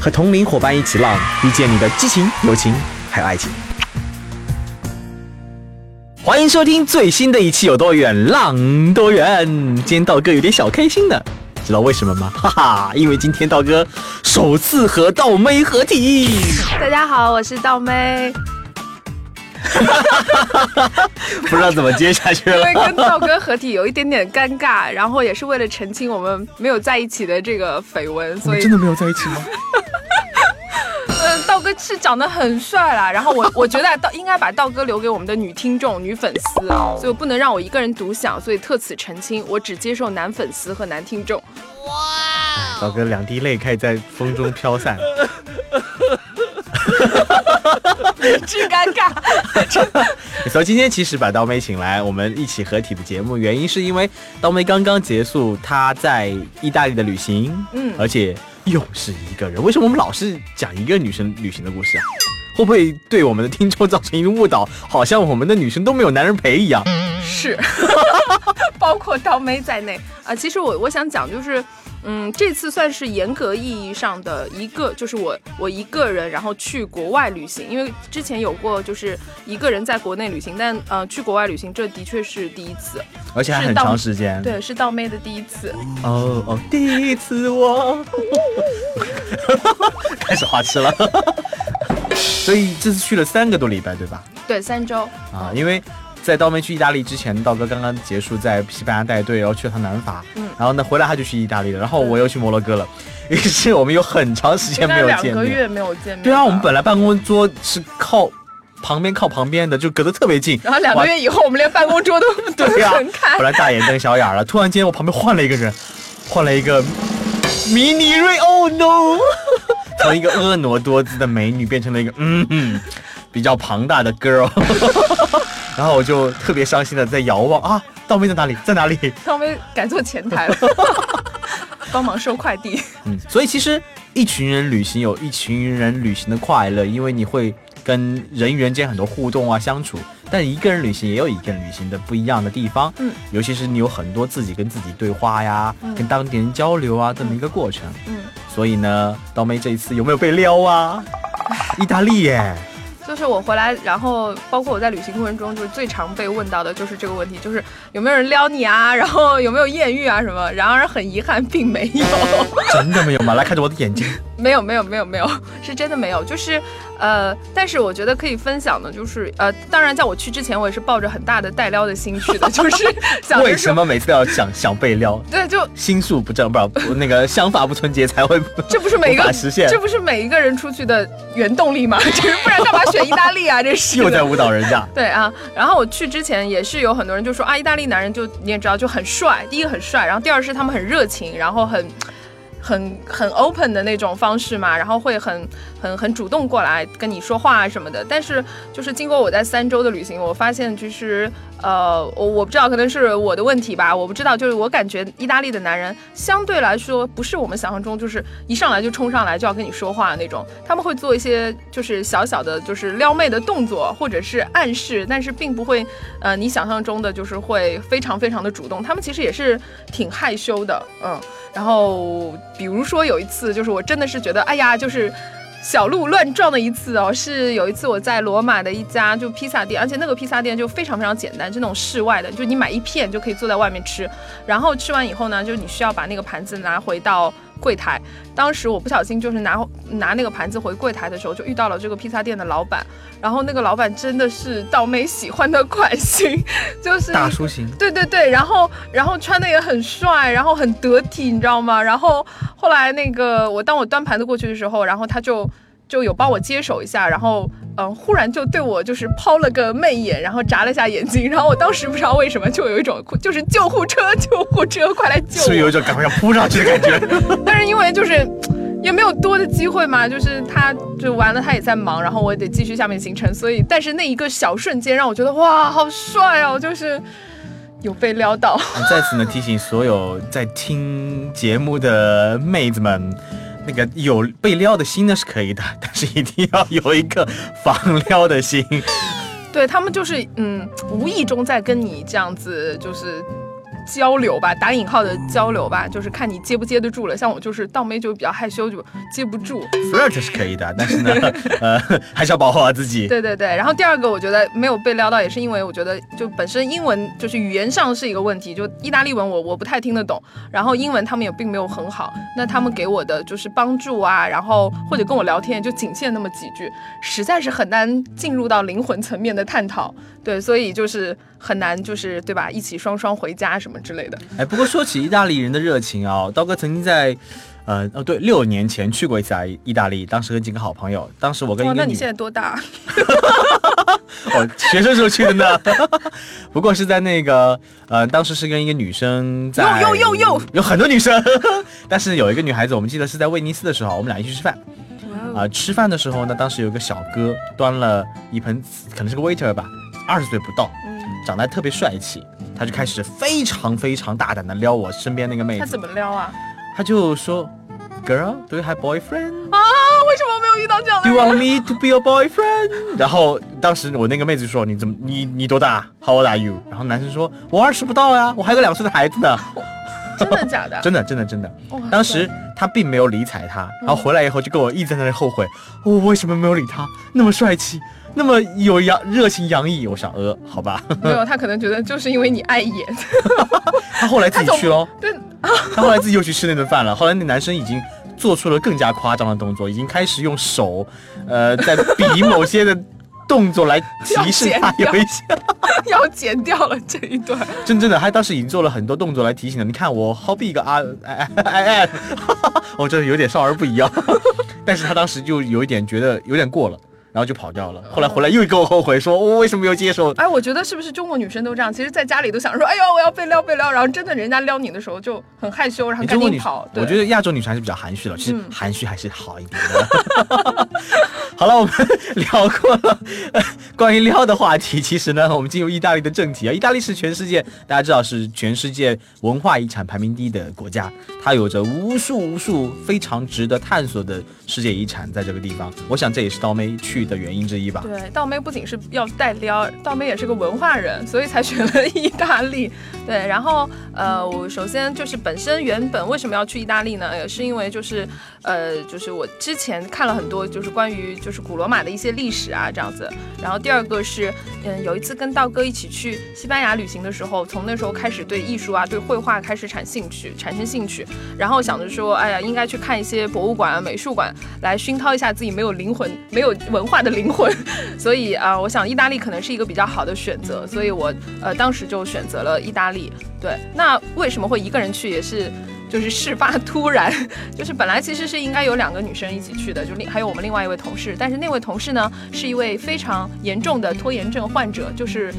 和同龄伙伴一起浪，遇见你的激情、友情还有爱情。欢迎收听最新的一期有多远浪多远。今天道哥有点小开心呢，知道为什么吗？哈哈，因为今天道哥首次和道妹合体。大家好，我是道妹。不知道怎么接下去了。因为跟道哥合体有一点点尴尬，然后也是为了澄清我们没有在一起的这个绯闻，所以真的没有在一起吗？嗯，道哥是长得很帅啦，然后我 我觉得道应该把道哥留给我们的女听众、女粉丝，所以我不能让我一个人独享，所以特此澄清，我只接受男粉丝和男听众。哇！道哥两滴泪开始在风中飘散。巨尴尬，所以今天其实把刀妹请来，我们一起合体的节目，原因是因为刀妹刚刚结束她在意大利的旅行，嗯，而且又是一个人。为什么我们老是讲一个女生旅行的故事啊？会不会对我们的听众造成一个误导？好像我们的女生都没有男人陪一样。是，包括刀妹在内啊。其实我我想讲就是。嗯，这次算是严格意义上的一个，就是我我一个人，然后去国外旅行。因为之前有过，就是一个人在国内旅行，但呃，去国外旅行这的确是第一次，而且还很长时间。对，是道妹的第一次。哦哦，第一次我开始花痴了。所以这次去了三个多礼拜，对吧？对，三周啊，因为。在刀妹去意大利之前，道哥刚刚结束在西班牙带队，然后去了趟南法，嗯，然后呢回来他就去意大利了，然后我又去摩洛哥了，于 是我们有很长时间没有见面，两个月没有见面。对啊，我们本来办公桌是靠旁边靠旁边的，就隔得特别近，然后两个月以后我们连办公桌都 对呀，后来大眼瞪小眼了，突然间我旁边换了一个人，换了一个迷你瑞，Oh no，从一个婀娜多姿的美女变成了一个嗯嗯比较庞大的 girl。然后我就特别伤心的在遥望啊，倒霉在哪里？在哪里？倒霉改做前台了，帮忙收快递。嗯，所以其实一群人旅行有一群人旅行的快乐，因为你会跟人与人间很多互动啊相处。但一个人旅行也有一个人旅行的不一样的地方，嗯，尤其是你有很多自己跟自己对话呀，跟当地人交流啊这么一个过程。嗯，所以呢，刀妹这一次有没有被撩啊？意大利耶。就是我回来，然后包括我在旅行过程中，就是最常被问到的就是这个问题，就是有没有人撩你啊，然后有没有艳遇啊什么。然而很遗憾，并没有。真的没有吗？来看着我的眼睛。没有没有没有没有，是真的没有。就是，呃，但是我觉得可以分享的，就是呃，当然在我去之前，我也是抱着很大的带撩的心去的，就是想为什么每次都要想想被撩？对，就心术不正，不不那个想法不纯洁才会 这不是每一个实现，这不是每一个人出去的原动力吗？就是不然干嘛选意大利啊？这是又在误导人家。对啊，然后我去之前也是有很多人就说啊，意大利男人就你也知道就很帅，第一个很帅，然后第二是他们很热情，然后很。很很 open 的那种方式嘛，然后会很很很主动过来跟你说话啊什么的。但是就是经过我在三周的旅行，我发现其实呃我我不知道可能是我的问题吧，我不知道就是我感觉意大利的男人相对来说不是我们想象中就是一上来就冲上来就要跟你说话那种，他们会做一些就是小小的就是撩妹的动作或者是暗示，但是并不会呃你想象中的就是会非常非常的主动，他们其实也是挺害羞的，嗯。然后，比如说有一次，就是我真的是觉得，哎呀，就是小鹿乱撞的一次哦。是有一次我在罗马的一家就披萨店，而且那个披萨店就非常非常简单，就那种室外的，就你买一片就可以坐在外面吃。然后吃完以后呢，就是你需要把那个盘子拿回到。柜台，当时我不小心就是拿拿那个盘子回柜台的时候，就遇到了这个披萨店的老板。然后那个老板真的是倒霉喜欢的款型，就是大叔型。对对对，然后然后穿的也很帅，然后很得体，你知道吗？然后后来那个我当我端盘子过去的时候，然后他就。就有帮我接手一下，然后嗯，忽然就对我就是抛了个媚眼，然后眨了一下眼睛，然后我当时不知道为什么就有一种就是救护车，救护车快来救，是有一种赶快要扑上去的感觉。但是因为就是也没有多的机会嘛，就是他就完了，他也在忙，然后我也得继续下面行程，所以但是那一个小瞬间让我觉得哇，好帅哦，就是有被撩到。在此呢，提醒所有在听节目的妹子们。那个有被撩的心呢是可以的，但是一定要有一个防撩的心。对他们就是嗯，无意中在跟你这样子就是。交流吧，打引号的交流吧，就是看你接不接得住了。像我就是倒妹，就比较害羞，就接不住。Flirt 是可以的，但是呢，呃，还是要保护好自己。对对对。然后第二个，我觉得没有被撩到，也是因为我觉得就本身英文就是语言上是一个问题，就意大利文我我不太听得懂，然后英文他们也并没有很好。那他们给我的就是帮助啊，然后或者跟我聊天就仅限那么几句，实在是很难进入到灵魂层面的探讨。对，所以就是很难，就是对吧？一起双双回家什么之类的。哎，不过说起意大利人的热情啊，刀哥曾经在，呃，哦对，六年前去过一次意大利，当时和几个好朋友，当时我跟一个那你现在多大？哦，学生时候去的呢。不过是在那个，呃，当时是跟一个女生在，有有有有，有很多女生，但是有一个女孩子，我们记得是在威尼斯的时候，我们俩一起吃饭。啊，吃饭的时候呢，当时有个小哥端了一盆，可能是个 waiter 吧。二十岁不到，长得还特别帅气，他就开始非常非常大胆的撩我身边那个妹子。他怎么撩啊？他就说，Girl，do you have boyfriend？啊，为什么没有遇到这样的？Do you want me to be your boyfriend？然后当时我那个妹子说，你怎么，你你多大？How old are you？然后男生说，我二十不到呀，我还有个两岁的孩子呢。真的假的？真的真的真的。当时他并没有理睬他，然后回来以后就跟我一直在那里后悔，我为什么没有理他？那么帅气。那么有洋热情洋溢，我想呃，好吧，没有，他可能觉得就是因为你碍眼，他后来自己去喽，对，他后来自己又去吃那顿饭了。后来那男生已经做出了更加夸张的动作，已经开始用手，呃，在比某些的动作来提示他有一些 要剪掉了这一段。真正的，他当时已经做了很多动作来提醒了。你看我好比一个啊，哎哎哎哎，我真的有点少儿不宜啊。但是他当时就有一点觉得有点过了。然后就跑掉了，后来回来又跟我后悔，说我为什么没有接受？哎，我觉得是不是中国女生都这样？其实在家里都想说，哎呦，我要被撩被撩，然后真的人家撩你的时候就很害羞，然后赶紧跑。我觉得亚洲女生还是比较含蓄的，其实含蓄还是好一点的。好了，我们聊过了关于撩的话题，其实呢，我们进入意大利的正题啊。意大利是全世界大家知道是全世界文化遗产排名第一的国家，它有着无数无数非常值得探索的世界遗产在这个地方。我想这也是刀妹去的原因之一吧。对，道妹不仅是要带撩，道妹也是个文化人，所以才选了意大利。对，然后呃，我首先就是本身原本为什么要去意大利呢？也是因为就是呃，就是我之前看了很多就是关于。就是古罗马的一些历史啊，这样子。然后第二个是，嗯，有一次跟道哥一起去西班牙旅行的时候，从那时候开始对艺术啊、对绘画开始产兴趣，产生兴趣。然后想着说，哎呀，应该去看一些博物馆、美术馆，来熏陶一下自己没有灵魂、没有文化的灵魂。所以啊，我想意大利可能是一个比较好的选择。所以我呃当时就选择了意大利。对，那为什么会一个人去，也是。就是事发突然，就是本来其实是应该有两个女生一起去的，就另还有我们另外一位同事，但是那位同事呢是一位非常严重的拖延症患者，就是。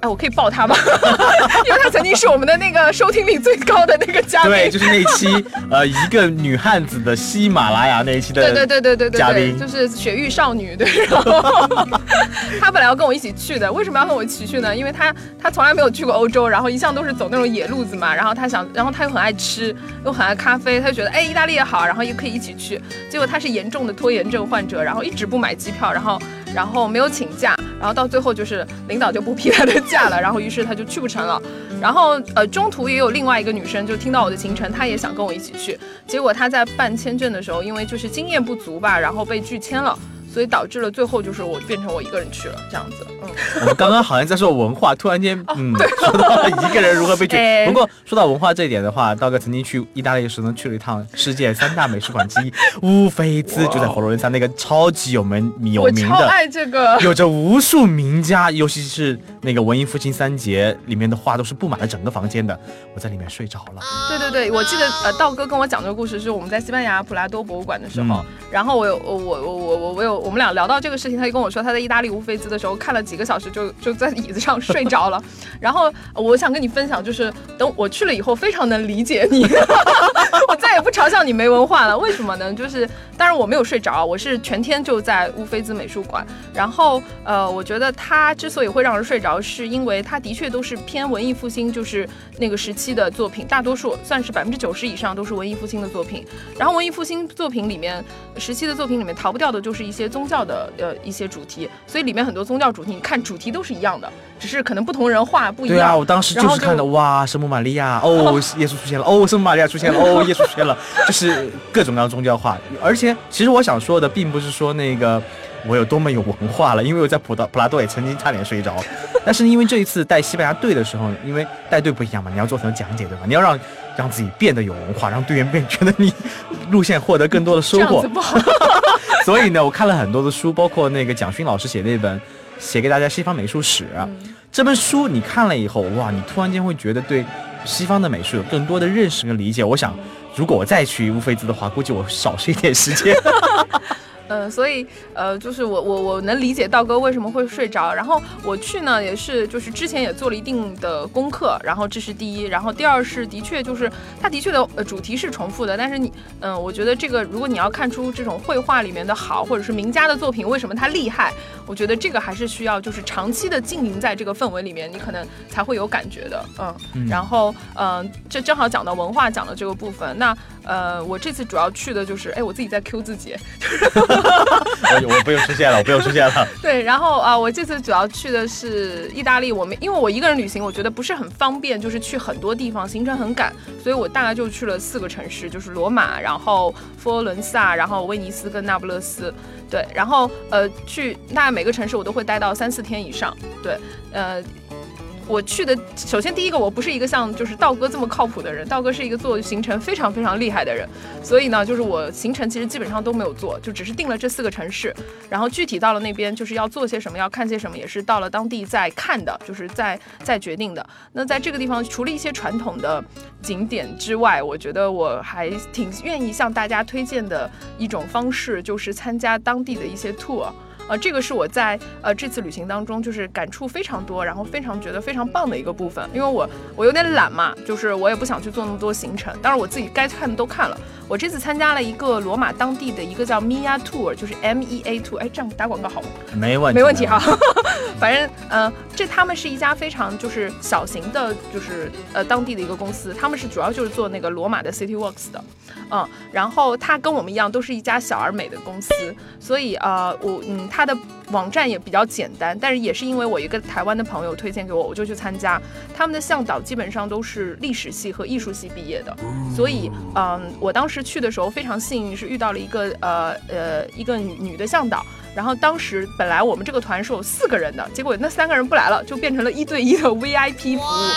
哎，我可以抱他吗？因为他曾经是我们的那个收听率最高的那个嘉宾。对，就是那期呃一个女汉子的喜马拉雅那一期的。对对对对对对。嘉宾就是雪域少女，对。然后他本来要跟我一起去的，为什么要跟我一起去呢？因为他他从来没有去过欧洲，然后一向都是走那种野路子嘛。然后他想，然后他又很爱吃，又很爱咖啡，他就觉得哎意大利也好，然后又可以一起去。结果他是严重的拖延症患者，然后一直不买机票，然后。然后没有请假，然后到最后就是领导就不批他的假了，然后于是他就去不成了。然后呃中途也有另外一个女生就听到我的行程，她也想跟我一起去，结果她在办签证的时候，因为就是经验不足吧，然后被拒签了。所以导致了最后就是我变成我一个人去了这样子，嗯。我们刚刚好像在说文化，突然间，嗯，说到了一个人如何被拒。不过说到文化这一点的话，道哥曾经去意大利的时候呢，去了一趟世界三大美术馆之一 乌菲兹，就在佛罗伦萨那个超级有名有名的，爱这个，有着无数名家，尤其是那个文艺复兴三杰里面的画都是布满了整个房间的，我在里面睡着了。对对对，我记得呃，道哥跟我讲这个故事是我们在西班牙普拉多博物馆的时候，然后我有我我我我我有。我们俩聊到这个事情，他就跟我说，他在意大利乌菲兹的时候看了几个小时，就 就在椅子上睡着了。然后我想跟你分享，就是等我去了以后，非常能理解你，我再也不嘲笑你没文化了。为什么呢？就是当然我没有睡着，我是全天就在乌菲兹美术馆。然后呃，我觉得它之所以会让人睡着，是因为它的确都是偏文艺复兴，就是那个时期的作品，大多数算是百分之九十以上都是文艺复兴的作品。然后文艺复兴作品里面，时期的作品里面逃不掉的就是一些宗教的呃一些主题，所以里面很多宗教主题，你看主题都是一样的，只是可能不同人画不一样。对啊，我当时就是看的哇，圣母玛利亚哦，耶稣出现了哦，圣母玛利亚出现了哦，耶稣出现了，就是各种各样宗教画。而且其实我想说的并不是说那个我有多么有文化了，因为我在普达普拉多也曾经差点睡着。但是因为这一次带西班牙队的时候，因为带队不一样嘛，你要做很多讲解对吧？你要让让自己变得有文化，让队员变觉得你路线获得更多的收获。所以呢，我看了很多的书，包括那个蒋勋老师写那本写给大家西方美术史这本书，你看了以后，哇，你突然间会觉得对西方的美术有更多的认识跟理解。我想，如果我再去乌菲兹的话，估计我少睡一点时间。嗯，所以呃，就是我我我能理解道哥为什么会睡着。然后我去呢，也是就是之前也做了一定的功课，然后这是第一。然后第二是的确就是它的确的呃主题是重复的，但是你嗯，我觉得这个如果你要看出这种绘画里面的好，或者是名家的作品为什么它厉害，我觉得这个还是需要就是长期的浸淫在这个氛围里面，你可能才会有感觉的。嗯，然后嗯，这正好讲到文化讲的这个部分，那。呃，我这次主要去的就是，哎，我自己在 Q 自己，我我不用出现了，我不用出现了。对，然后啊，我这次主要去的是意大利，我们因为我一个人旅行，我觉得不是很方便，就是去很多地方，行程很赶，所以我大概就去了四个城市，就是罗马，然后佛罗伦萨，然后威尼斯跟那不勒斯。对，然后呃，去大概每个城市我都会待到三四天以上。对，呃。我去的首先第一个，我不是一个像就是道哥这么靠谱的人，道哥是一个做行程非常非常厉害的人，所以呢，就是我行程其实基本上都没有做，就只是定了这四个城市，然后具体到了那边就是要做些什么，要看些什么，也是到了当地再看的，就是在在决定的。那在这个地方，除了一些传统的景点之外，我觉得我还挺愿意向大家推荐的一种方式，就是参加当地的一些 tour。呃，这个是我在呃这次旅行当中就是感触非常多，然后非常觉得非常棒的一个部分。因为我我有点懒嘛，就是我也不想去做那么多行程，当然我自己该看的都看了。我这次参加了一个罗马当地的一个叫 Mia Tour，就是 M E A Tour。哎，这样打广告好吗？没问题，没问题哈。反正呃，这他们是一家非常就是小型的，就是呃当地的一个公司，他们是主要就是做那个罗马的 City Works 的。嗯，然后他跟我们一样，都是一家小而美的公司，所以呃，我嗯，他的网站也比较简单，但是也是因为我一个台湾的朋友推荐给我，我就去参加。他们的向导基本上都是历史系和艺术系毕业的，所以嗯，我当时去的时候非常幸运，是遇到了一个呃呃一个女女的向导。然后当时本来我们这个团是有四个人的，结果那三个人不来了，就变成了一对一的 VIP 服务。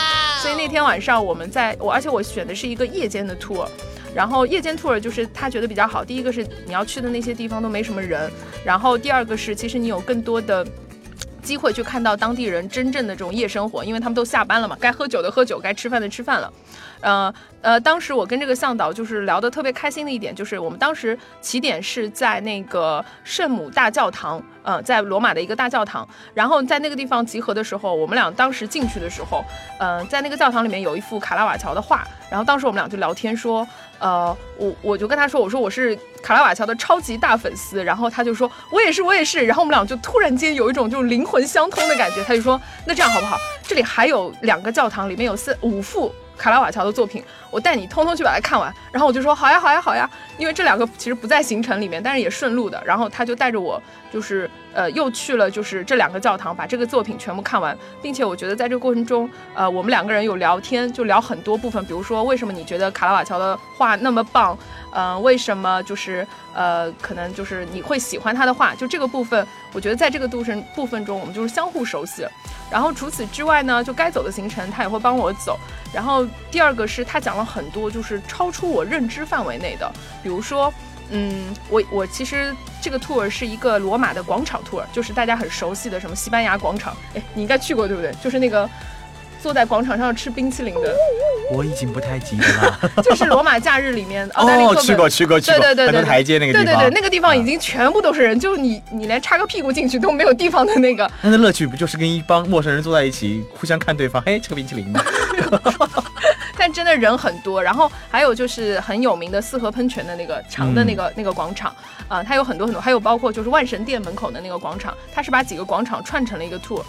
所以那天晚上我们在我，而且我选的是一个夜间的 tour。然后夜间 tour 就是他觉得比较好，第一个是你要去的那些地方都没什么人，然后第二个是其实你有更多的机会去看到当地人真正的这种夜生活，因为他们都下班了嘛，该喝酒的喝酒，该吃饭的吃饭了。呃呃，当时我跟这个向导就是聊得特别开心的一点，就是我们当时起点是在那个圣母大教堂，呃，在罗马的一个大教堂，然后在那个地方集合的时候，我们俩当时进去的时候，呃，在那个教堂里面有一幅卡拉瓦乔的画，然后当时我们俩就聊天说，呃，我我就跟他说，我说我是卡拉瓦乔的超级大粉丝，然后他就说我也是我也是，然后我们俩就突然间有一种就是灵魂相通的感觉，他就说那这样好不好？这里还有两个教堂，里面有四五幅。卡拉瓦乔的作品，我带你通通去把它看完。然后我就说好呀，好呀，好呀。因为这两个其实不在行程里面，但是也顺路的。然后他就带着我，就是呃，又去了就是这两个教堂，把这个作品全部看完，并且我觉得在这个过程中，呃，我们两个人有聊天，就聊很多部分，比如说为什么你觉得卡拉瓦乔的画那么棒，嗯，为什么就是呃，可能就是你会喜欢他的画，就这个部分，我觉得在这个部分部分中，我们就是相互熟悉。然后除此之外呢，就该走的行程他也会帮我走。然后第二个是他讲了很多就是超出我认知范围内的，比如说，嗯，我我其实这个 tour 是一个罗马的广场 tour，就是大家很熟悉的什么西班牙广场，哎，你应该去过对不对？就是那个。坐在广场上吃冰淇淋的，我已经不太记得了。就是罗马假日里面，哦，去过去过去过，对对对对，台阶那个地方，对对对，那个地方已经全部都是人，就是你你连插个屁股进去都没有地方的那个。那的乐趣不就是跟一帮陌生人坐在一起，互相看对方，哎，吃个冰淇淋吗？但真的人很多。然后还有就是很有名的四合喷泉的那个长的那个那个广场，啊，它有很多很多，还有包括就是万神殿门口的那个广场，它是把几个广场串成了一个 tour。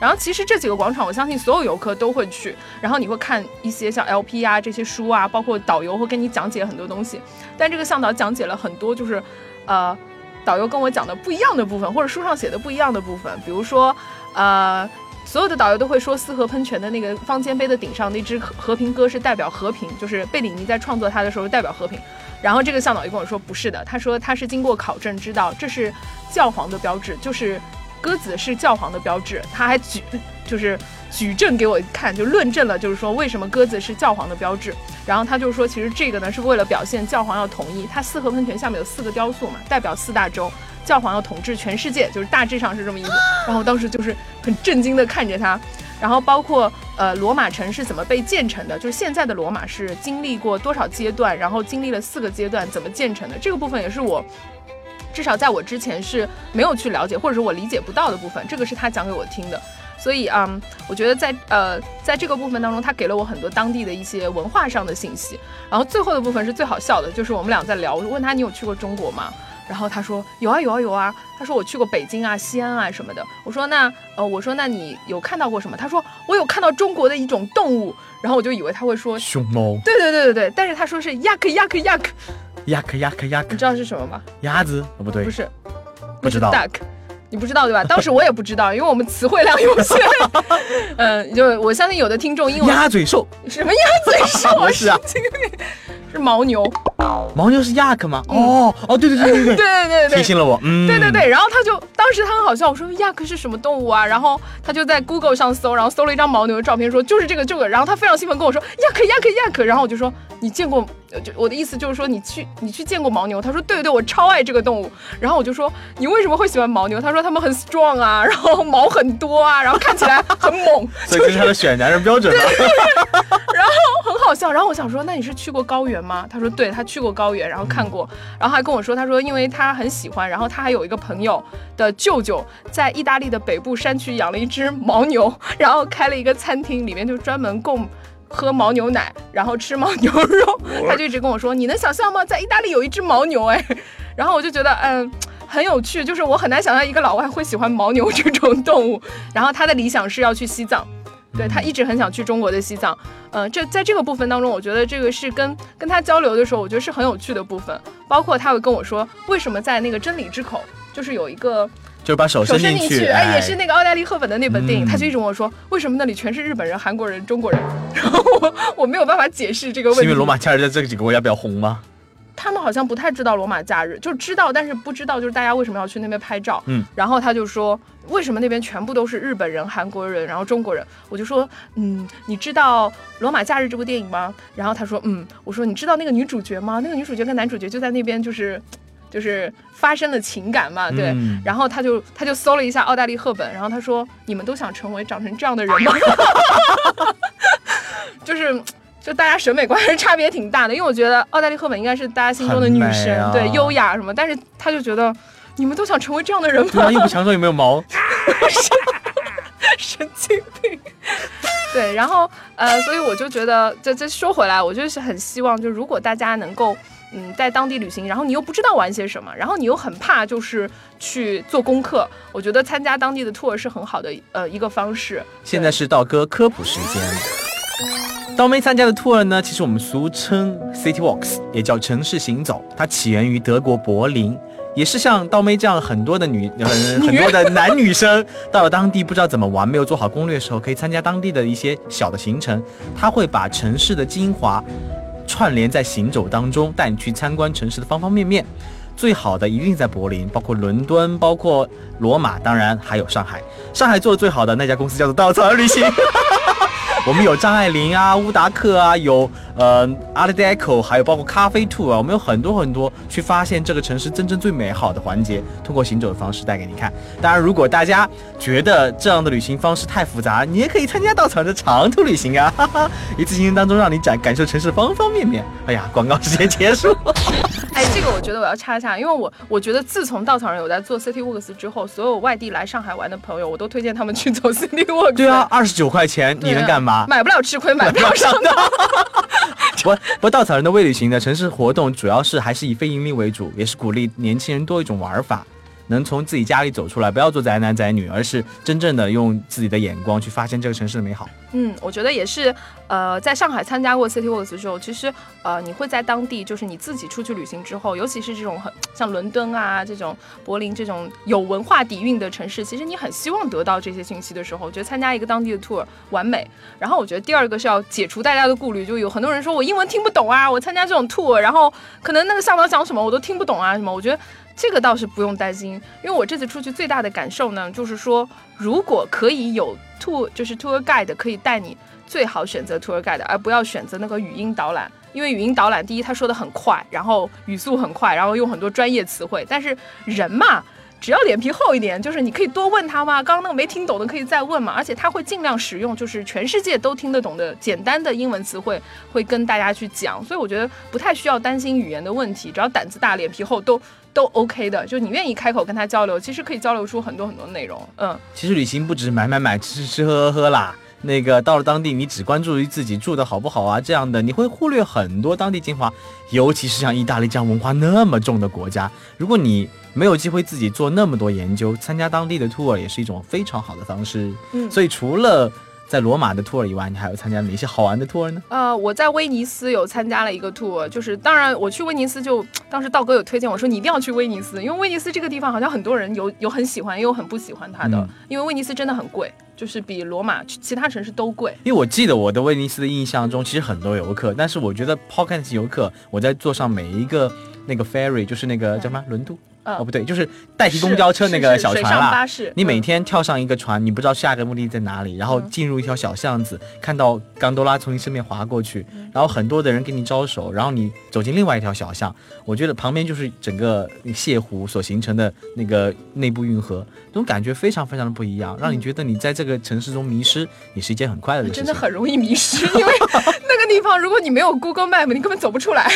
然后其实这几个广场，我相信所有游客都会去。然后你会看一些像 LP 啊这些书啊，包括导游会跟你讲解很多东西。但这个向导讲解了很多，就是呃，导游跟我讲的不一样的部分，或者书上写的不一样的部分。比如说，呃，所有的导游都会说四合喷泉的那个方尖碑的顶上那只和平鸽是代表和平，就是贝里尼在创作它的时候代表和平。然后这个向导就跟我说不是的，他说他是经过考证知道这是教皇的标志，就是。鸽子是教皇的标志，他还举就是举证给我看，就论证了，就是说为什么鸽子是教皇的标志。然后他就说，其实这个呢是为了表现教皇要统一。他四合喷泉下面有四个雕塑嘛，代表四大洲，教皇要统治全世界，就是大致上是这么意思。然后当时就是很震惊的看着他，然后包括呃罗马城是怎么被建成的，就是现在的罗马是经历过多少阶段，然后经历了四个阶段怎么建成的，这个部分也是我。至少在我之前是没有去了解，或者是我理解不到的部分，这个是他讲给我听的。所以，嗯，我觉得在呃，在这个部分当中，他给了我很多当地的一些文化上的信息。然后最后的部分是最好笑的，就是我们俩在聊，我问他你有去过中国吗？然后他说有啊有啊有啊。他说我去过北京啊、西安啊什么的。我说那呃，我说那你有看到过什么？他说我有看到中国的一种动物。然后我就以为他会说熊猫。对对对对对，但是他说是 yak yak yak。yak yak yak，，你知道是什么吗？鸭子？哦，不对，不是，不知道。duck，你不知道对吧？当时我也不知道，因为我们词汇量有限。嗯，就我相信有的听众英文。鸭嘴兽？什么鸭嘴兽？不是啊，是牦牛。牦牛是 yak 吗？哦哦，对对对对对，对对对对，提醒了我。嗯，对对对。然后他就当时他很好笑，我说 yak 是什么动物啊？然后他就在 Google 上搜，然后搜了一张牦牛的照片，说就是这个这个。然后他非常兴奋跟我说 yak yak yak。然后我就说你见过？就我的意思就是说，你去你去见过牦牛？他说对对对，我超爱这个动物。然后我就说你为什么会喜欢牦牛？他说他们很 strong 啊，然后毛很多啊，然后看起来很猛。所以这是他的选男人标准吗？然后很好笑。然后我想说，那你是去过高原吗？他说对，他去过高原，然后看过，然后还跟我说，他说因为他很喜欢，然后他还有一个朋友的舅舅在意大利的北部山区养了一只牦牛，然后开了一个餐厅，里面就专门供。喝牦牛奶，然后吃牦牛肉，他就一直跟我说：“你能想象吗？在意大利有一只牦牛哎。”然后我就觉得嗯很有趣，就是我很难想象一个老外会喜欢牦牛这种动物。然后他的理想是要去西藏，对他一直很想去中国的西藏。嗯，这在这个部分当中，我觉得这个是跟跟他交流的时候，我觉得是很有趣的部分。包括他会跟我说，为什么在那个真理之口，就是有一个。就把手伸进去，哎，也是那个奥黛丽·赫本的那本电影，他就一直跟我说，为什么那里全是日本人、韩国人、中国人？然后我我没有办法解释这个问题。因为罗马假日在这几个国家比较红吗？他们好像不太知道罗马假日，就知道，但是不知道就是大家为什么要去那边拍照。嗯，然后他就说，为什么那边全部都是日本人、韩国人，然后中国人？我就说，嗯，你知道《罗马假日》这部电影吗？然后他说，嗯，我说你知道那个女主角吗？那个女主角跟男主角就在那边，就是。就是发生的情感嘛，对，然后他就他就搜了一下奥黛丽·赫本，然后他说：“你们都想成为长成这样的人吗？” 就是就大家审美观还是差别挺大的，因为我觉得奥黛丽·赫本应该是大家心中的女神，对，优雅什么，但是他就觉得你们都想成为这样的人吗？又不强壮有没有毛，神经病。对，然后呃，所以我就觉得，这这说回来，我就是很希望，就如果大家能够。嗯，在当地旅行，然后你又不知道玩些什么，然后你又很怕就是去做功课，我觉得参加当地的 tour 是很好的呃一个方式。现在是道哥科普时间。刀妹参加的 tour 呢，其实我们俗称 city walks，也叫城市行走。它起源于德国柏林，也是像刀妹这样很多的女很 很多的男女生到了当地不知道怎么玩，没有做好攻略的时候，可以参加当地的一些小的行程。他会把城市的精华。串联在行走当中，带你去参观城市的方方面面。最好的一定在柏林，包括伦敦，包括罗马，当然还有上海。上海做的最好的那家公司叫做稻草旅行。我们有张爱玲啊，乌达克啊，有呃，Aldecco，，还有包括咖啡兔啊，我们有很多很多去发现这个城市真正最美好的环节，通过行走的方式带给你看。当然，如果大家觉得这样的旅行方式太复杂，你也可以参加稻草人的长途旅行啊，哈哈，一次行程当中让你展感受城市方方面面。哎呀，广告时间结束。哎，这个我觉得我要插一下，因为我我觉得自从稻草人有在做 City Walks 之后，所有外地来上海玩的朋友，我都推荐他们去走 City Walks。对啊，二十九块钱你能干嘛？买不了吃亏，买不了上当。不不，稻草人的未旅行的城市活动主要是还是以非盈利为主，也是鼓励年轻人多一种玩法。能从自己家里走出来，不要做宅男宅女，而是真正的用自己的眼光去发现这个城市的美好。嗯，我觉得也是。呃，在上海参加过 City Walk 的时候，其实呃，你会在当地，就是你自己出去旅行之后，尤其是这种很像伦敦啊这种柏林这种有文化底蕴的城市，其实你很希望得到这些信息的时候，我觉得参加一个当地的 tour 完美。然后我觉得第二个是要解除大家的顾虑，就有很多人说我英文听不懂啊，我参加这种 tour，然后可能那个向导讲什么我都听不懂啊什么，我觉得。这个倒是不用担心，因为我这次出去最大的感受呢，就是说，如果可以有 tour，就是 tour guide 可以带你，最好选择 tour guide，而不要选择那个语音导览，因为语音导览，第一他说的很快，然后语速很快，然后用很多专业词汇，但是人嘛。只要脸皮厚一点，就是你可以多问他嘛。刚刚那个没听懂的可以再问嘛。而且他会尽量使用就是全世界都听得懂的简单的英文词汇，会跟大家去讲。所以我觉得不太需要担心语言的问题，只要胆子大、脸皮厚，都都 OK 的。就你愿意开口跟他交流，其实可以交流出很多很多内容。嗯，其实旅行不只是买买买、吃吃吃喝喝啦。那个到了当地，你只关注于自己住的好不好啊，这样的你会忽略很多当地精华。尤其是像意大利这样文化那么重的国家，如果你没有机会自己做那么多研究，参加当地的 tour 也是一种非常好的方式。嗯，所以除了在罗马的 tour 以外，你还有参加哪些好玩的 tour 呢？呃，我在威尼斯有参加了一个 tour，就是当然我去威尼斯就当时道哥有推荐我说你一定要去威尼斯，因为威尼斯这个地方好像很多人有有很喜欢，也有很不喜欢它的，因为威尼斯真的很贵，就是比罗马其他城市都贵。因为我记得我的威尼斯的印象中，其实很多游客，但是我觉得抛开那些游客，我在坐上每一个那个 ferry，就是那个叫什么轮渡。哦，不对，就是代替公交车那个小船啦。你每天跳上一个船，你不知道下一个目的地在哪里，然后进入一条小巷子，看到冈多拉从你身边划过去，然后很多的人给你招手，然后你走进另外一条小巷。我觉得旁边就是整个泻湖所形成的那个内部运河，这种感觉非常非常的不一样，让你觉得你在这个城市中迷失也是一件很快乐的事情。真的很容易迷失，因为 那个地方如果你没有 Google Map，你根本走不出来。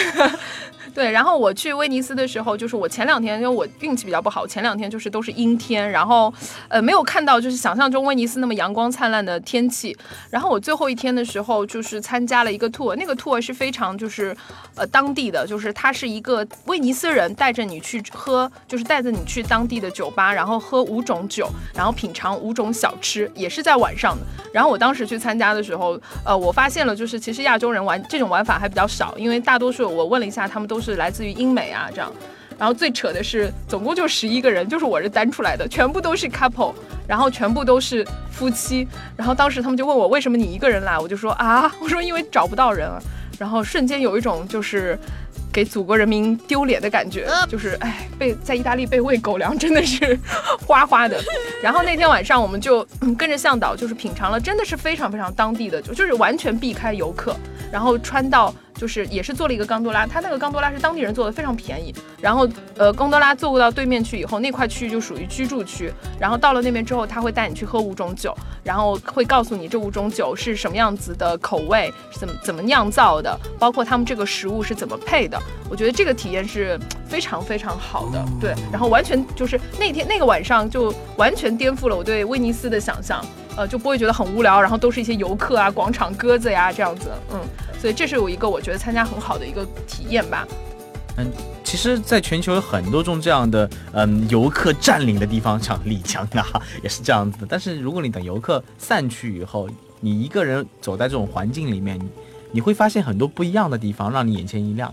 对，然后我去威尼斯的时候，就是我前两天，因为我运气比较不好，前两天就是都是阴天，然后，呃，没有看到就是想象中威尼斯那么阳光灿烂的天气。然后我最后一天的时候，就是参加了一个 tour，那个 tour 是非常就是，呃，当地的，就是他是一个威尼斯人带着你去喝，就是带着你去当地的酒吧，然后喝五种酒，然后品尝五种小吃，也是在晚上的。然后我当时去参加的时候，呃，我发现了就是其实亚洲人玩这种玩法还比较少，因为大多数我问了一下，他们都是来自于英美啊这样。然后最扯的是，总共就十一个人，就是我是单出来的，全部都是 couple，然后全部都是夫妻。然后当时他们就问我为什么你一个人来，我就说啊，我说因为找不到人。然后瞬间有一种就是。给祖国人民丢脸的感觉，就是哎，被在意大利被喂狗粮真的是花花的。然后那天晚上我们就跟着向导，就是品尝了，真的是非常非常当地的，就就是完全避开游客，然后穿到。就是也是做了一个冈多拉，它那个冈多拉是当地人做的，非常便宜。然后呃，冈多拉坐到对面去以后，那块区域就属于居住区。然后到了那边之后，他会带你去喝五种酒，然后会告诉你这五种酒是什么样子的口味，怎么怎么酿造的，包括他们这个食物是怎么配的。我觉得这个体验是非常非常好的，对。然后完全就是那天那个晚上就完全颠覆了我对威尼斯的想象，呃，就不会觉得很无聊，然后都是一些游客啊，广场鸽子呀这样子，嗯。所以这是有一个我觉得参加很好的一个体验吧。嗯，其实，在全球有很多种这样的嗯游客占领的地方，像丽江啊，也是这样子的。但是如果你等游客散去以后，你一个人走在这种环境里面，你会发现很多不一样的地方，让你眼前一亮。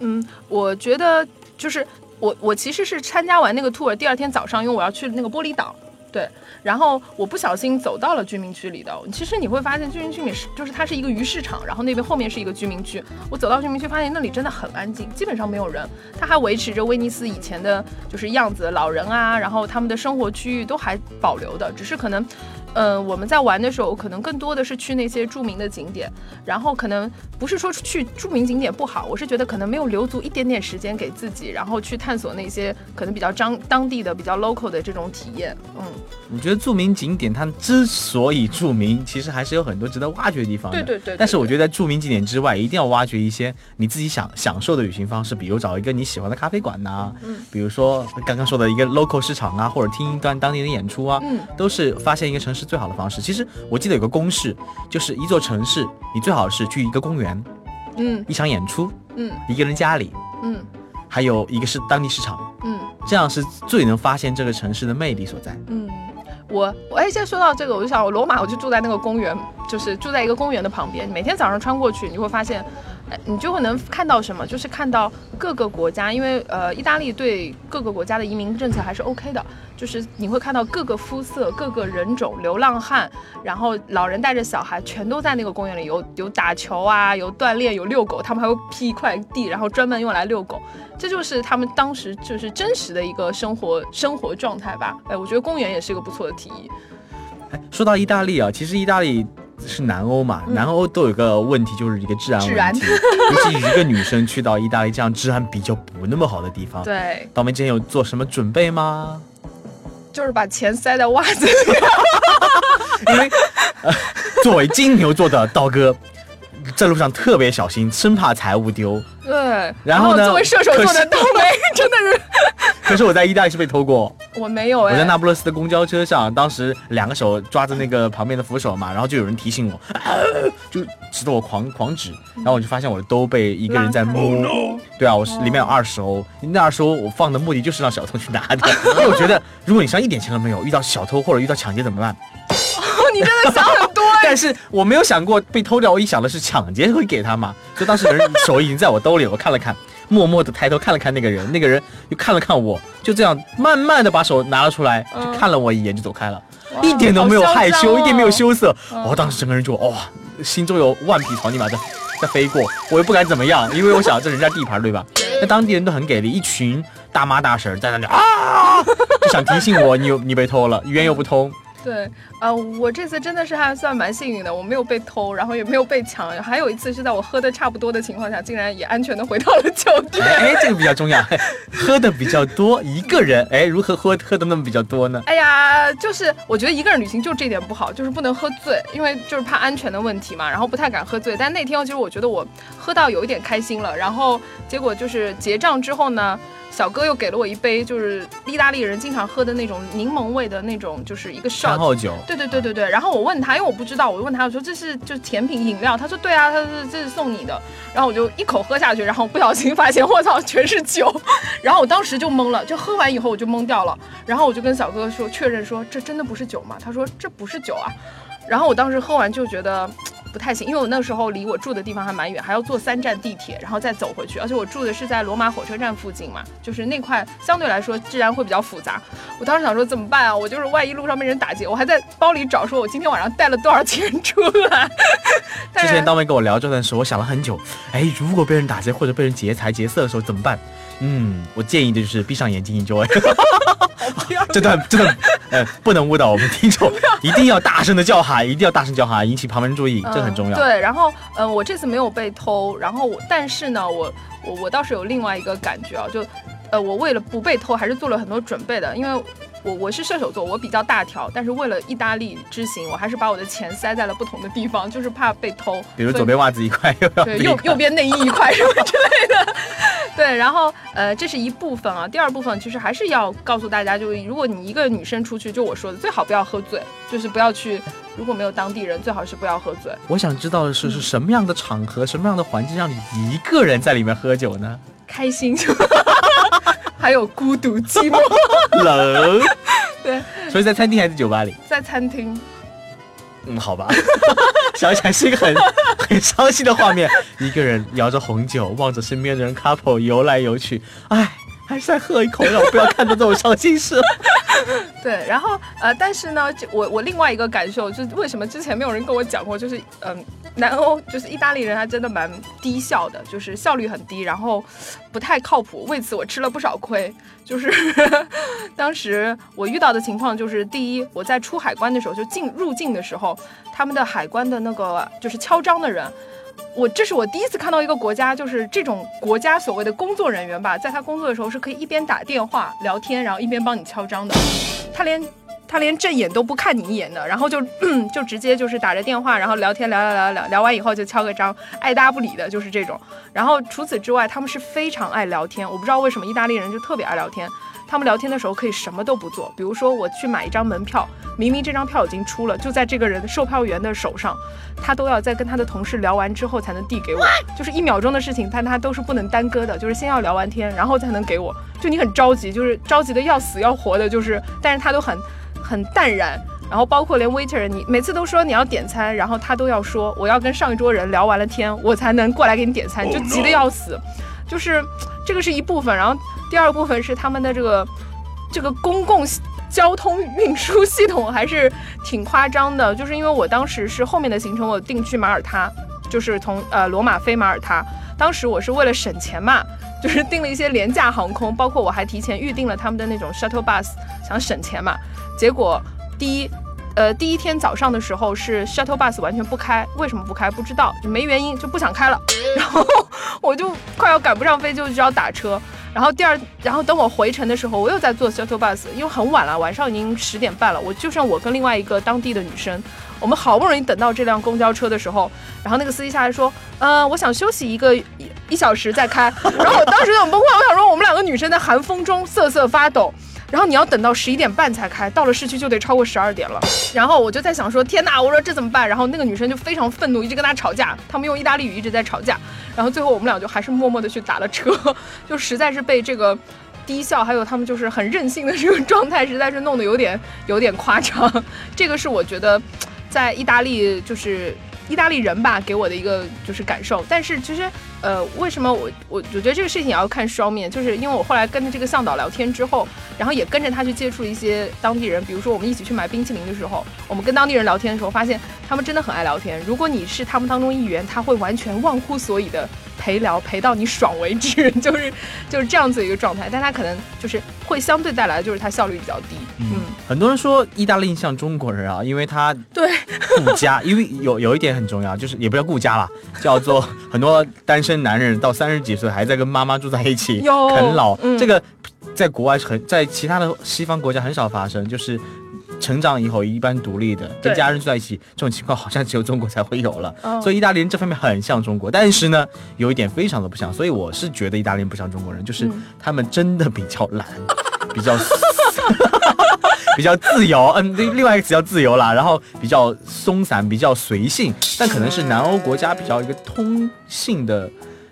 嗯，我觉得就是我我其实是参加完那个 tour，第二天早上，因为我要去那个玻璃岛。对，然后我不小心走到了居民区里的。其实你会发现，居民区里是就是它是一个鱼市场，然后那边后面是一个居民区。我走到居民区，发现那里真的很安静，基本上没有人。它还维持着威尼斯以前的就是样子，老人啊，然后他们的生活区域都还保留的，只是可能。嗯，我们在玩的时候，可能更多的是去那些著名的景点，然后可能不是说去著名景点不好，我是觉得可能没有留足一点点时间给自己，然后去探索那些可能比较张当地的、比较 local 的这种体验。嗯，我觉得著名景点它之所以著名，其实还是有很多值得挖掘的地方。对对对。但是我觉得在著名景点之外，一定要挖掘一些你自己想享受的旅行方式，比如找一个你喜欢的咖啡馆呐，嗯，比如说刚刚说的一个 local 市场啊，或者听一段当地的演出啊，嗯，都是发现一个城市。最好的方式。其实我记得有个公式，就是一座城市，你最好是去一个公园，嗯一场演出，嗯一个人家里，嗯还有一个是当地市场，嗯这样是最能发现这个城市的魅力所在。嗯，我我哎，现在说到这个，我就想，我罗马我就住在那个公园，就是住在一个公园的旁边，每天早上穿过去，你会发现。你就会能看到什么？就是看到各个国家，因为呃，意大利对各个国家的移民政策还是 OK 的，就是你会看到各个肤色、各个人种、流浪汉，然后老人带着小孩，全都在那个公园里有有打球啊，有锻炼，有遛狗，他们还会辟一块地，然后专门用来遛狗，这就是他们当时就是真实的一个生活生活状态吧。哎，我觉得公园也是一个不错的提议。哎，说到意大利啊，其实意大利是南欧嘛，南欧都有个问题，就是一个治安问题。尤其一个女生去到意大利这样治安比较不那么好的地方，对，倒霉之前有做什么准备吗？就是把钱塞在袜子里。因为、呃、作为金牛座的刀哥，在路上特别小心，生怕财物丢。对，然后呢作为射手座的倒霉，真的是可是我在意大利是被偷过，我没有哎、我在那不勒斯的公交车上，当时两个手抓着那个旁边的扶手嘛，然后就有人提醒我，啊、就指着我狂狂指，然后我就发现我的兜被一个人在 摸。对啊，我是里面有二十欧，那二十欧我放的目的就是让小偷去拿的，因为我觉得如果你身上一点钱都没有，遇到小偷或者遇到抢劫怎么办？哦，你真的想很多哎、但是我没有想过被偷掉，我一想的是抢劫会给他嘛，所以当时人手已经在我兜里，我看了看，默默的抬头看了看那个人，那个人又看了看我，就这样慢慢的把手拿了出来，就看了我一眼就走开了，一点都没有害羞，一点没有羞涩，嗯。我当时整个人就哇，心中有万匹草泥马在在飞过，我又不敢怎么样，因为我想这人家地盘对吧？那当地人都很给力，一群大妈大婶在那里啊，就想提醒我你有你被偷了，语言又不通。对，啊、我这次真的是还算蛮幸运的，我没有被偷，然后也没有被抢，还有一次是在我喝的差不多的情况下，竟然也安全的回到了酒店。哎，这个比较重要，喝的比较多，一个人，哎，如何喝喝的那么比较多呢？哎呀，就是我觉得一个人旅行就这点不好，就是不能喝醉，因为就是怕安全的问题嘛，然后不太敢喝醉。但那天其实我觉得我喝到有一点开心了，然后结果就是结账之后呢，小哥又给了我一杯就是意大利人经常喝的那种柠檬味的那种，就是一个 shot 餐。后酒，对对对对对，然后我问他，因为我不知道，我就问他，我说这是就是甜品饮料，他说对啊，他说这是送你的，然后我就一口喝下去，然后不小心发现我操全是酒，然后我当时就懵了，就喝完以后我就懵掉了，然后我就跟小哥说确认说这真的不是酒吗？他说这不是酒啊，然后我当时喝完就觉得。不太行，因为我那时候离我住的地方还蛮远，还要坐三站地铁，然后再走回去。而且我住的是在罗马火车站附近嘛，就是那块相对来说治安会比较复杂。我当时想说怎么办啊？我就是万一路上被人打劫，我还在包里找，说我今天晚上带了多少钱出来。之前当妹跟我聊这段时候，我想了很久，哎，如果被人打劫或者被人劫财劫色的时候怎么办？嗯，我建议的就是闭上眼睛 enjoy。这段这段呃不能误导我们听众，一定要大声的叫喊，一定要大声叫喊，引起旁边人注意，这很重要。嗯。对，然后嗯、呃我这次没有被偷，然后我但是呢，我我我倒是有另外一个感觉啊，就呃我为了不被偷，还是做了很多准备的，因为。我我是射手座，我比较大条，但是为了意大利之行，我还是把我的钱塞在了不同的地方，就是怕被偷。比如左边袜子一块，右边对，右右边内衣一块什么之类的。对，然后呃，这是一部分啊。第二部分其实还是要告诉大家，就是如果你一个女生出去，就我说的，最好不要喝醉，就是不要去，如果没有当地人，最好是不要喝醉。我想知道的是，是什么样的场合、什么样的环境让你一个人在里面喝酒呢？开心，还有孤独寂寞。冷。对，所以在餐厅还是酒吧里？在餐厅。嗯，好吧，想起来是一个很 很伤心的画面，一个人摇着红酒，望着身边的人 couple 游来游去，唉，还是再喝一口，让我不要看到这种伤心事。对，然后呃，但是呢，就我我另外一个感受就是，为什么之前没有人跟我讲过，就是嗯、南欧就是意大利人，他真的蛮低效的，就是效率很低，然后不太靠谱。为此我吃了不少亏。就是 当时我遇到的情况就是，第一，我在出海关的时候，就进入境的时候，他们的海关的那个就是敲章的人。我这是我第一次看到一个国家，就是这种国家所谓的工作人员吧，在他工作的时候是可以一边打电话聊天，然后一边帮你敲章的。他连他连正眼都不看你一眼的，然后就 就直接就是打着电话，然后聊天聊聊聊聊聊完以后就敲个章，爱搭不理的，就是这种。然后除此之外，他们是非常爱聊天，我不知道为什么意大利人就特别爱聊天。他们聊天的时候可以什么都不做，比如说我去买一张门票，明明这张票已经出了，就在这个人售票员的手上，他都要在跟他的同事聊完之后才能递给我，就是一秒钟的事情，但他都是不能耽搁的，就是先要聊完天，然后才能给我。就你很着急，就是着急的要死要活的，就是，但是他都很很淡然。然后包括连 waiter，你每次都说你要点餐，然后他都要说我要跟上一桌人聊完了天，我才能过来给你点餐，就急得要死。就是这个是一部分，然后第二部分是他们的这个这个公共交通运输系统还是挺夸张的。就是因为我当时是后面的行程，我定去马耳他，就是从呃罗马飞马耳他，当时我是为了省钱嘛，就是订了一些廉价航空，包括我还提前预定了他们的那种 shuttle bus，想省钱嘛。结果第一。呃，第一天早上的时候是 shuttle bus 完全不开，为什么不开不知道，就没原因，就不想开了。然后 我就快要赶不上飞机，就只要打车。然后第二，然后等我回程的时候，我又在坐 shuttle bus，因为很晚了，晚上已经十点半了。我就剩我跟另外一个当地的女生，我们好不容易等到这辆公交车的时候，然后那个司机下来说，呃，我想休息一个一一小时再开。然后我当时就很崩溃，我想说我们两个女生在寒风中瑟瑟发抖。然后你要等到十一点半才开，到了市区就得超过十二点了。然后我就在想说，天哪，我说这怎么办？然后那个女生就非常愤怒，一直跟他吵架。他们用意大利语一直在吵架。然后最后我们俩就还是默默的去打了车，就实在是被这个低效，还有他们就是很任性的这个状态，实在是弄得有点有点夸张。这个是我觉得在意大利就是。意大利人吧给我的一个就是感受，但是其实，呃，为什么我我我觉得这个事情也要看双面，就是因为我后来跟着这个向导聊天之后，然后也跟着他去接触一些当地人，比如说我们一起去买冰淇淋的时候，我们跟当地人聊天的时候，发现他们真的很爱聊天。如果你是他们当中一员，他会完全忘乎所以的。陪聊陪到你爽为止，就是就是这样子一个状态，但他可能就是会相对带来的就是它效率比较低。嗯，很多人说意大利像中国人啊，因为他对顾家，因为有有一点很重要，就是也不叫顾家了，叫做 很多单身男人到三十几岁还在跟妈妈住在一起啃老，这个在国外很在其他的西方国家很少发生，就是。成长以后一般独立的，跟家人住在一起，这种情况好像只有中国才会有了。所以意大利人这方面很像中国，但是呢，有一点非常的不像。所以我是觉得意大利人不像中国人，就是他们真的比较懒，比较 比较自由。嗯，另外一个词叫自由啦，然后比较松散，比较随性。但可能是南欧国家比较一个通性的，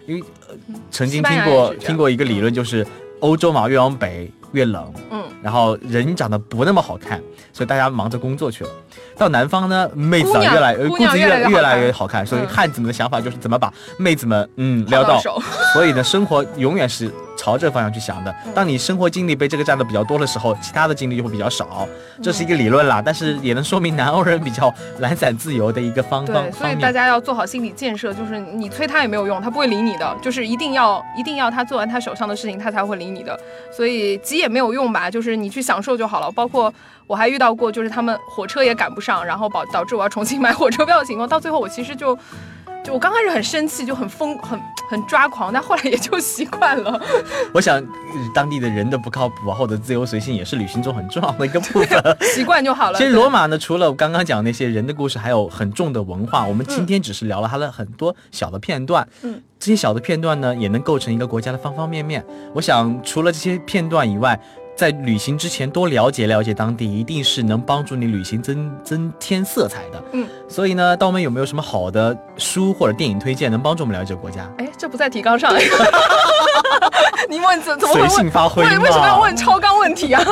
因为曾经听过听过一个理论，就是欧洲嘛越往北越冷。嗯。然后人长得不那么好看，所以大家忙着工作去了。到南方呢，妹子啊越来姑子越越来越好看，所以汉子们的想法就是怎么把妹子们嗯撩到。所以呢，生活永远是朝这个方向去想的。当你生活经历被这个占的比较多的时候，其他的经历就会比较少。这是一个理论啦，但是也能说明南欧人比较懒散自由的一个方方所以大家要做好心理建设，就是你催他也没有用，他不会理你的。就是一定要一定要他做完他手上的事情，他才会理你的。所以急也没有用吧，就是你去享受就好了。包括我还遇到过，就是他们火车也赶不上，然后导导致我要重新买火车票的情况。到最后我其实就。就我刚开始很生气，就很疯，很很抓狂，但后来也就习惯了。我想，当地的人的不靠谱或者自由随性，也是旅行中很重要的一个部分。习惯就好了。其实罗马呢，除了我刚刚讲那些人的故事，还有很重的文化。我们今天只是聊了它的很多小的片段。嗯，这些小的片段呢，也能构成一个国家的方方面面。我想，除了这些片段以外。在旅行之前多了解了解当地，一定是能帮助你旅行增增添色彩的。嗯，所以呢，道们有没有什么好的书或者电影推荐，能帮助我们了解国家？哎，这不在提纲上。你问怎怎么随性发挥？为为什么要问超纲问题啊？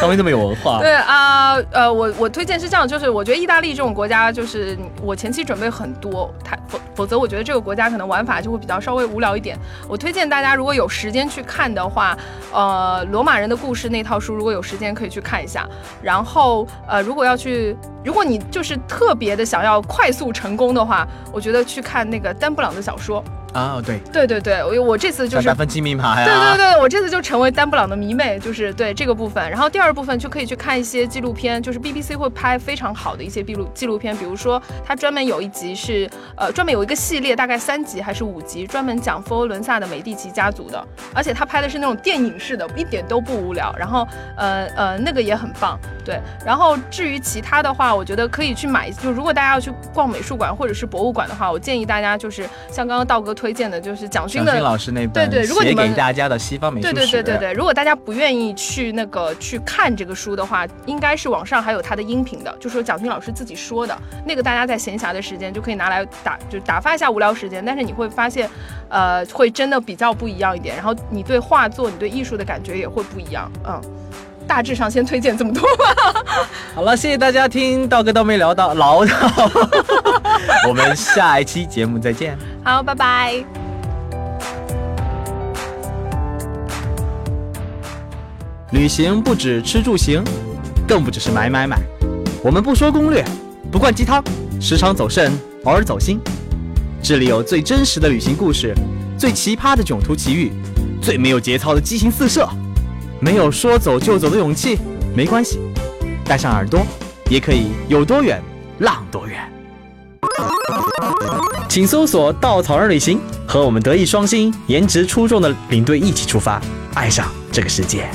道们这么有文化。对啊，呃，我我推荐是这样，就是我觉得意大利这种国家，就是我前期准备很多，太否则我觉得这个国家可能玩法就会比较稍微无聊一点。我推荐大家如果有时间去看的话，呃，罗马人的。故事那套书，如果有时间可以去看一下。然后，呃，如果要去，如果你就是特别的想要快速成功的话，我觉得去看那个丹布朗的小说。啊，对对对对，我我这次就是对对对，我这次就成为丹布朗的迷妹，就是对这个部分。然后第二部分就可以去看一些纪录片，就是 BBC 会拍非常好的一些纪录纪录片，比如说它专门有一集是呃专门有一个系列，大概三集还是五集，专门讲佛罗伦萨的美第奇家族的，而且他拍的是那种电影式的，一点都不无聊。然后呃呃那个也很棒，对。然后至于其他的话，我觉得可以去买，就如果大家要去逛美术馆或者是博物馆的话，我建议大家就是像刚刚道哥推。荐的就是蒋勋的老师那本对对，如果你们给大家的西方美术史，对对对对对，如果大家不愿意去那个去看这个书的话，应该是网上还有他的音频的，就是蒋勋老师自己说的那个，大家在闲暇的时间就可以拿来打，就打发一下无聊时间。但是你会发现，呃，会真的比较不一样一点，然后你对画作、你对艺术的感觉也会不一样，嗯。大致上先推荐这么多吧。好了，谢谢大家听道哥都没聊到唠叨，我们下一期节目再见。好，拜拜。旅行不止吃住行，更不只是买买买。我们不说攻略，不灌鸡汤，时常走肾，偶尔走心。这里有最真实的旅行故事，最奇葩的囧途奇遇，最没有节操的激情四射。没有说走就走的勇气，没关系，带上耳朵，也可以有多远浪多远。请搜索“稻草人旅行”，和我们德艺双馨、颜值出众的领队一起出发，爱上这个世界。